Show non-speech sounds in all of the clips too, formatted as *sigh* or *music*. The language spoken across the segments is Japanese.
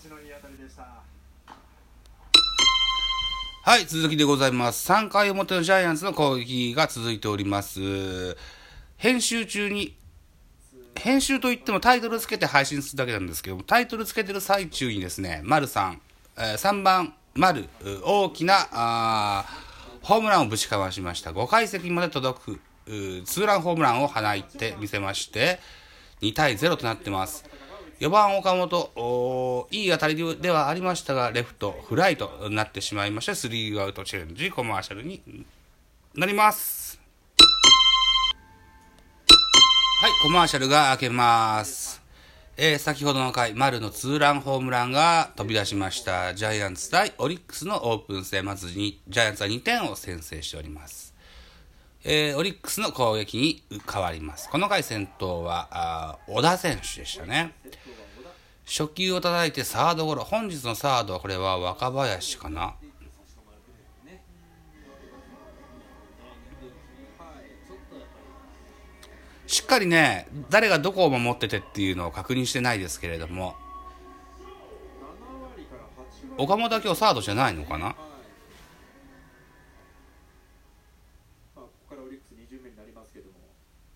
ちのいい当たりでしたはい、続きでございます。3回表のジャイアンツの攻撃が続いております。編集中に、編集といってもタイトルつけて配信するだけなんですけども、タイトルつけてる最中にですね、丸さん、えー3番、丸、大きな、あーホームランをぶちかましました。5階席まで届く、ツーランホームランを放ってみせまして、2対0となってます。4番岡本、いい当たりではありましたが、レフトフライとなってしまいまして、スリーアウトチェンジ、コマーシャルになります。はい、コマーシャルが開けます。えー先ほどの回、丸のツーランホームランが飛び出しました。ジャイアンツ対オリックスのオープン戦、まずに、ジャイアンツは2点を先制しております。えーオリックスの攻撃に変わります。この回先頭は、あ小田選手でしたね。初球を叩いてサードゴロ。本日のサードはこれは若林かな。しっかりね、誰がどこを守っててっていうのを確認してないですけれども、岡本は今日サードじゃないのかなまあここからオリックス2巡目になりますけども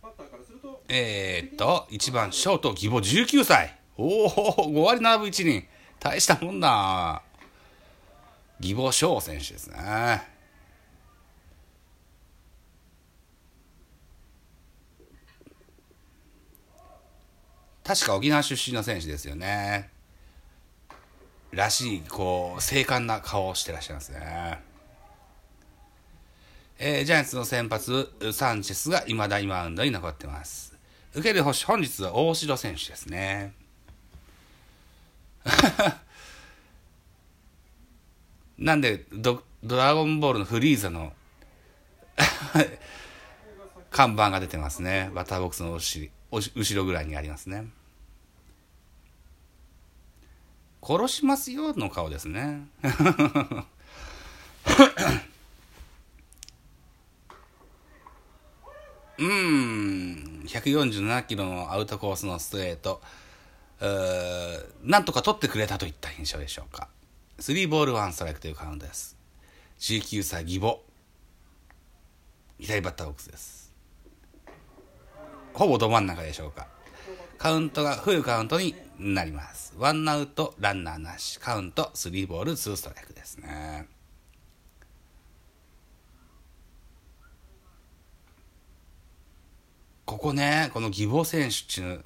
バッターからするとえー、っと、1番ショート、義母19歳。おお、5割7分1厘。大したもんだ。義母翔選手ですね。確か沖縄出身の選手ですよね。らしい、こう、精悍な顔をしてらっしゃいますね。えージャイアンツの先発、サンチェスが未だにマウンドに残ってます。受ける星、本日は大城選手ですね。*laughs* なんでド、ドラゴンボールのフリーザの *laughs* 看板が出てますね。バッターボックスの後ろおし後ろぐらいにありますね。殺しますよの顔ですね。*laughs* うん、147キロのアウトコースのストレート、なんとか取ってくれたといった印象でしょうか。3ボール1ストライクというカウントです。19歳義母。左バッターボックスです。ほぼど真ん中でしょうか。カウントがフルカウントになります。ワンアウト、ランナーなし。カウント、3ボール2ストライクですね。ここね、この義母選手っていうの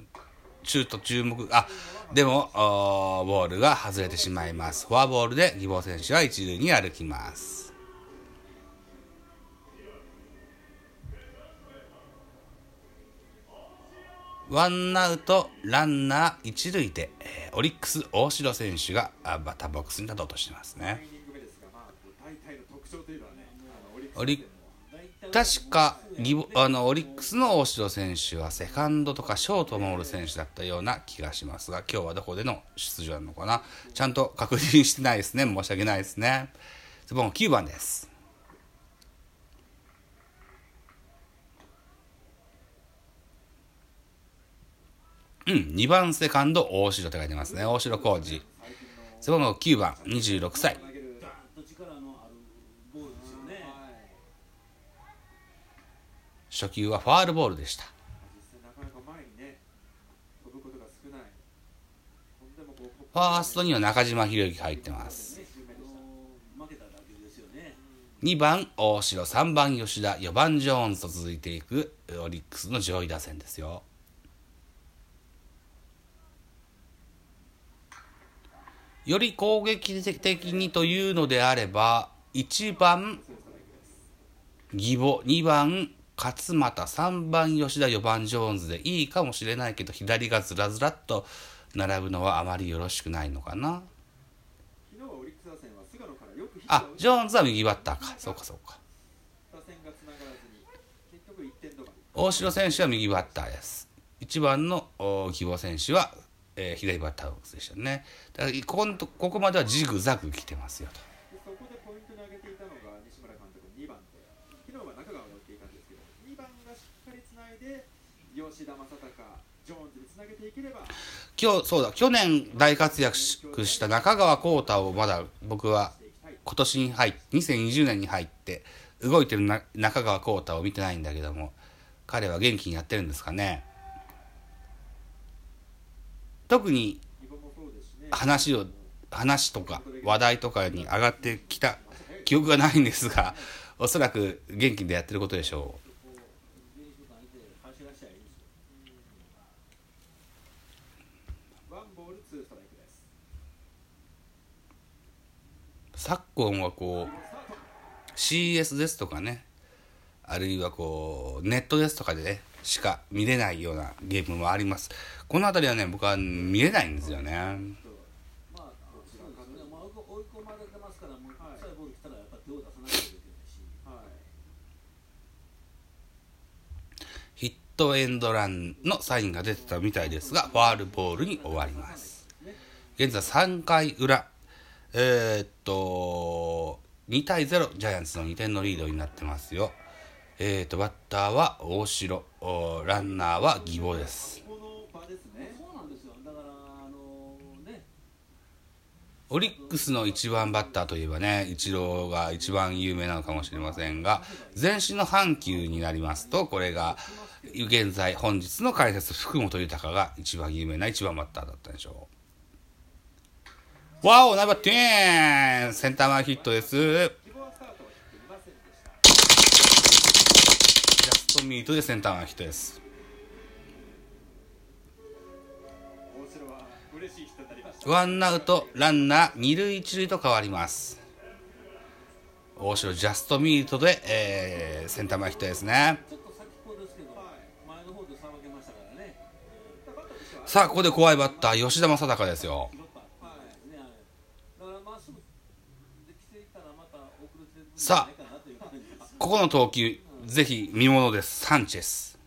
中途注目、あ、でも、ボールが外れてしまいます。フォアボールで義母選手は一塁に歩きます。ワンアウト、ランナー一塁で、えーオリックス大城選手があバッターボックスに立とうとしてますね。オリッ確かあのオリックスの大城選手はセカンドとかショートを守る選手だったような気がしますが今日はどこでの出場なのかな？ちゃんと確認してないですね。申し訳ないですね。ズボン9番です。うん2番セカンド大城って書いてますね。大城浩二。ズボン9番26歳投げるガーッと力のあるボールですよね。初球はファールボールでしたファーストには中島博之入ってます。2番大城3番吉田4番ジョーンズと続いていくオリックスの上位打線ですよより攻撃的にというのであれば1番義母2番勝俣3番吉田4番ジョーンズでいいかもしれないけど左がずらずらっと並ぶのはあまりよろしくないのかなあジョーンズは右バッターかそうかそうか打線がつながらずに結局1点止まり大城選手は右バッターです。1番のお義母選手は、えー左バッターボックスでしたね。だからここここまではジグザグ来てますよと。今日、そうだ、去年大活躍した中川幸太をまだ僕は今年に入って、2020年に入って、動いてるな中川幸太を見てないんだけども、彼は元気にやってるんですかね。特に話を、話とか話題とかに上がってきた記憶がないんですが、おそらく元気でやってることでしょう。練習会で走らせたらいいですよワンボールツーストライクです昨今はこう、CS ですとかね、あるいはこう、ネットですとかでね、しか見れないようなゲームもあります。この辺りはね、僕は見れないんですよね。ヒットエンドランのサインが出てたみたいですが、ファールボールに終わります。現在3回裏、えーっと、2対0、ジャイアンツの2点のリードになってますよ。えーっと、バッターは大城、おランナーは義母です。オリックスの1番バッターといえばね、イチローが一番有名なのかもしれませんが、前身の阪急になりますと、これが、現在、本日の解説、福本豊が一番有名な1番バッターだったんでしょう。わお、ナバティーンセンター前ヒットです。ジャストミートでセンター前ヒットです。ワンアウト、ランナー、二塁一塁と変わります。大城ジャストミートで、えー、センター前ヒットです。ねさあ、ここで怖いバッター、吉田正尚ですよ。拾ったはいねだからまっすぐで来ていったらまた遅れてるんじさあここの投球、ぜひ見ものです。サンチェス。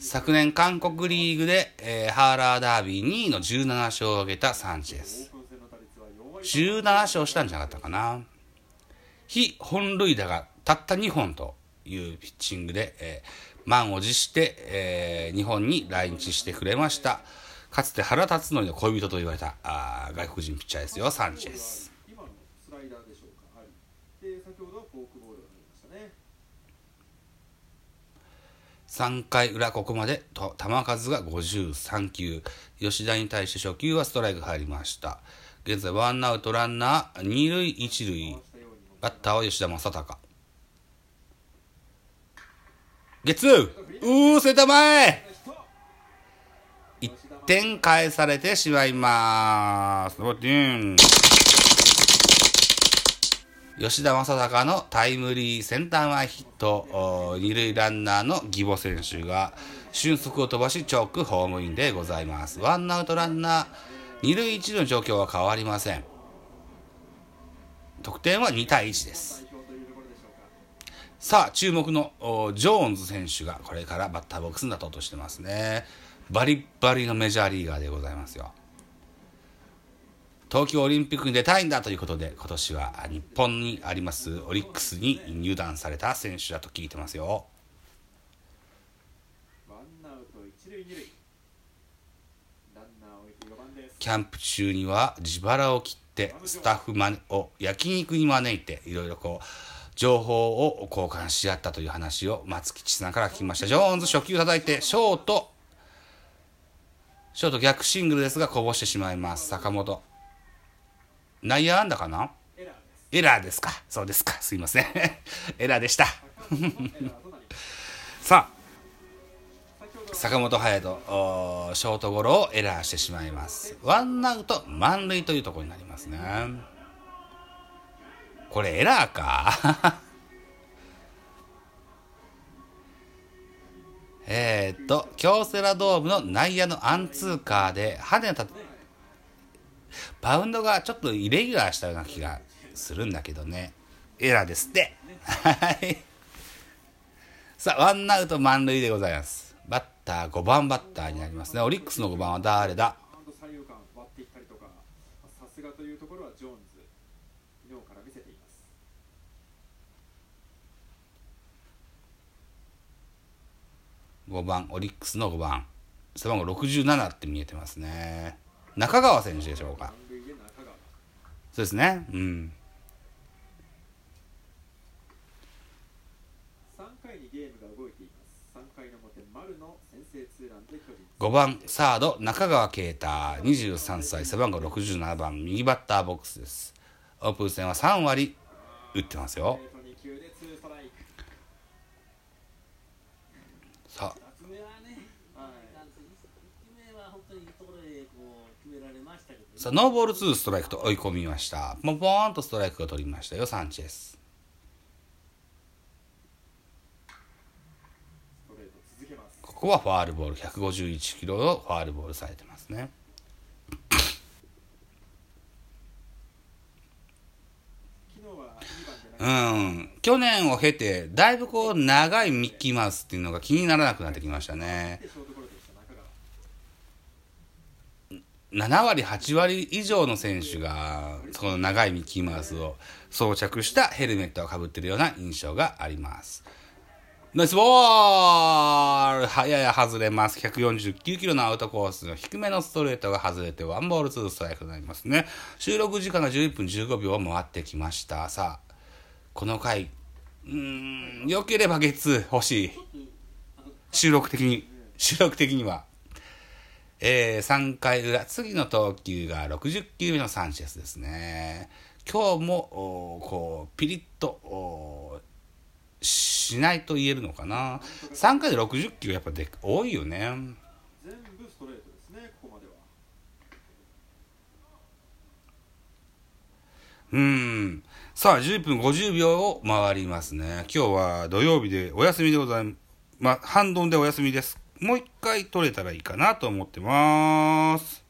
昨年韓国リーグで、えーハーラーダービー2位の17勝を挙げたサンチェス。17勝したんじゃなかったかな。非本塁打がたった2本というピッチングで、えー満を持して、えー日本に来日してくれました。かつて原辰徳の恋人と言われたあ外国人ピッチャーですよ、サンチェス。今のスライダーでしょうかありで先ほどはフォークボールが入りましたね。3回裏ここまでと球数が53球。吉田に対して初球はストライク入りました。現在ワンアウトランナー二塁一塁。バッターは吉田正尚。ゲッツー!うーセンター前 !1 点返されてしまいます。吉田正尚のタイムリーセンター前ヒット。二塁ランナーの義母選手が俊足を飛ばし直ホームインでございます。ワンアウトランナー。二塁一塁の状況は変わりません。得点は2対1です。さあ注目のジョーンズ選手がこれからバッターボックスに立とうとしてますね。バリバリのメジャーリーガーでございますよ。東京オリンピックに出たいんだということで今年は日本にありますオリックスに入団された選手だと聞いてますよ。ワンアウト一塁二塁。ランナーを置いて4番です。キャンプ中には自腹を切ってスタッフマネを焼肉に招いていろいろこう情報を交換し合ったという話を松吉さんから聞きました。ジョーンズ初球叩いてショート。ショート逆シングルですがこぼしてしまいます。坂本内野安打かな？エラーです。エラーですか。そうですか。すいません。*laughs* エラーでした。*laughs* さあ坂本勇人ショートゴロをエラーしてしまいます。ワンアウト満塁というところになりますね。これエラーか？*laughs* えーっと京セラドームの内野のアンツーカーで跳ねたバウンドがちょっとイレギュラーしたような気がするんだけどねエラーですってはいさあ、ワンアウト満塁でございます。バッター、5番バッターになりますね。オリックスの5番は誰だ？ハンド左右間割っていったりとかさすがというところはジョーンズ昨日から見せています5番、オリックスの5番、背番号67って見えてますね。中川選手でしょうか。そうですね。うん。3回にゲームが動いています3回の表丸の先制ツーランで巨人5番、サード、中川圭太、23歳、背番号67番、右バッターボックスです。オープン戦は3割打ってますよ。ストレート2球でツーストライクさあ、2つ目はね、はいなんせ1球目は本当にいいところでこう決められましたけど、ね、さあノーボール2ストライクと追い込みました。ポンポーンとストライクが取りましたよ、サンチェス。ストレート続けますここはファールボール、151キロをファールボールされてますね。うん。去年を経て、だいぶこう、長いミッキーマウスっていうのが気にならなくなってきましたね。ショートゴロでした中川7割、8割以上の選手が、その長いミッキーマウスを装着したヘルメットをかぶってるような印象があります。ナイスボールはやや外れます。149キロのアウトコースの低めのストレートが外れて、ワンボールツーストライクになりますね。収録時間が11分15秒を回ってきました。さあ、この回、うーん、良ければ月欲しい。収録的に、収録的には。えー、3回裏、次の投球が60球目のサンチェスですね。今日も、こう、ピリッと、しないと言えるのかな。3回で60球やっぱで多いよね。全部ストレートですねここまではうん。さあ、10分50秒を回りますね。今日は土曜日でお休みでございます。まあ、半ドンでお休みです。もう一回撮れたらいいかなと思ってます。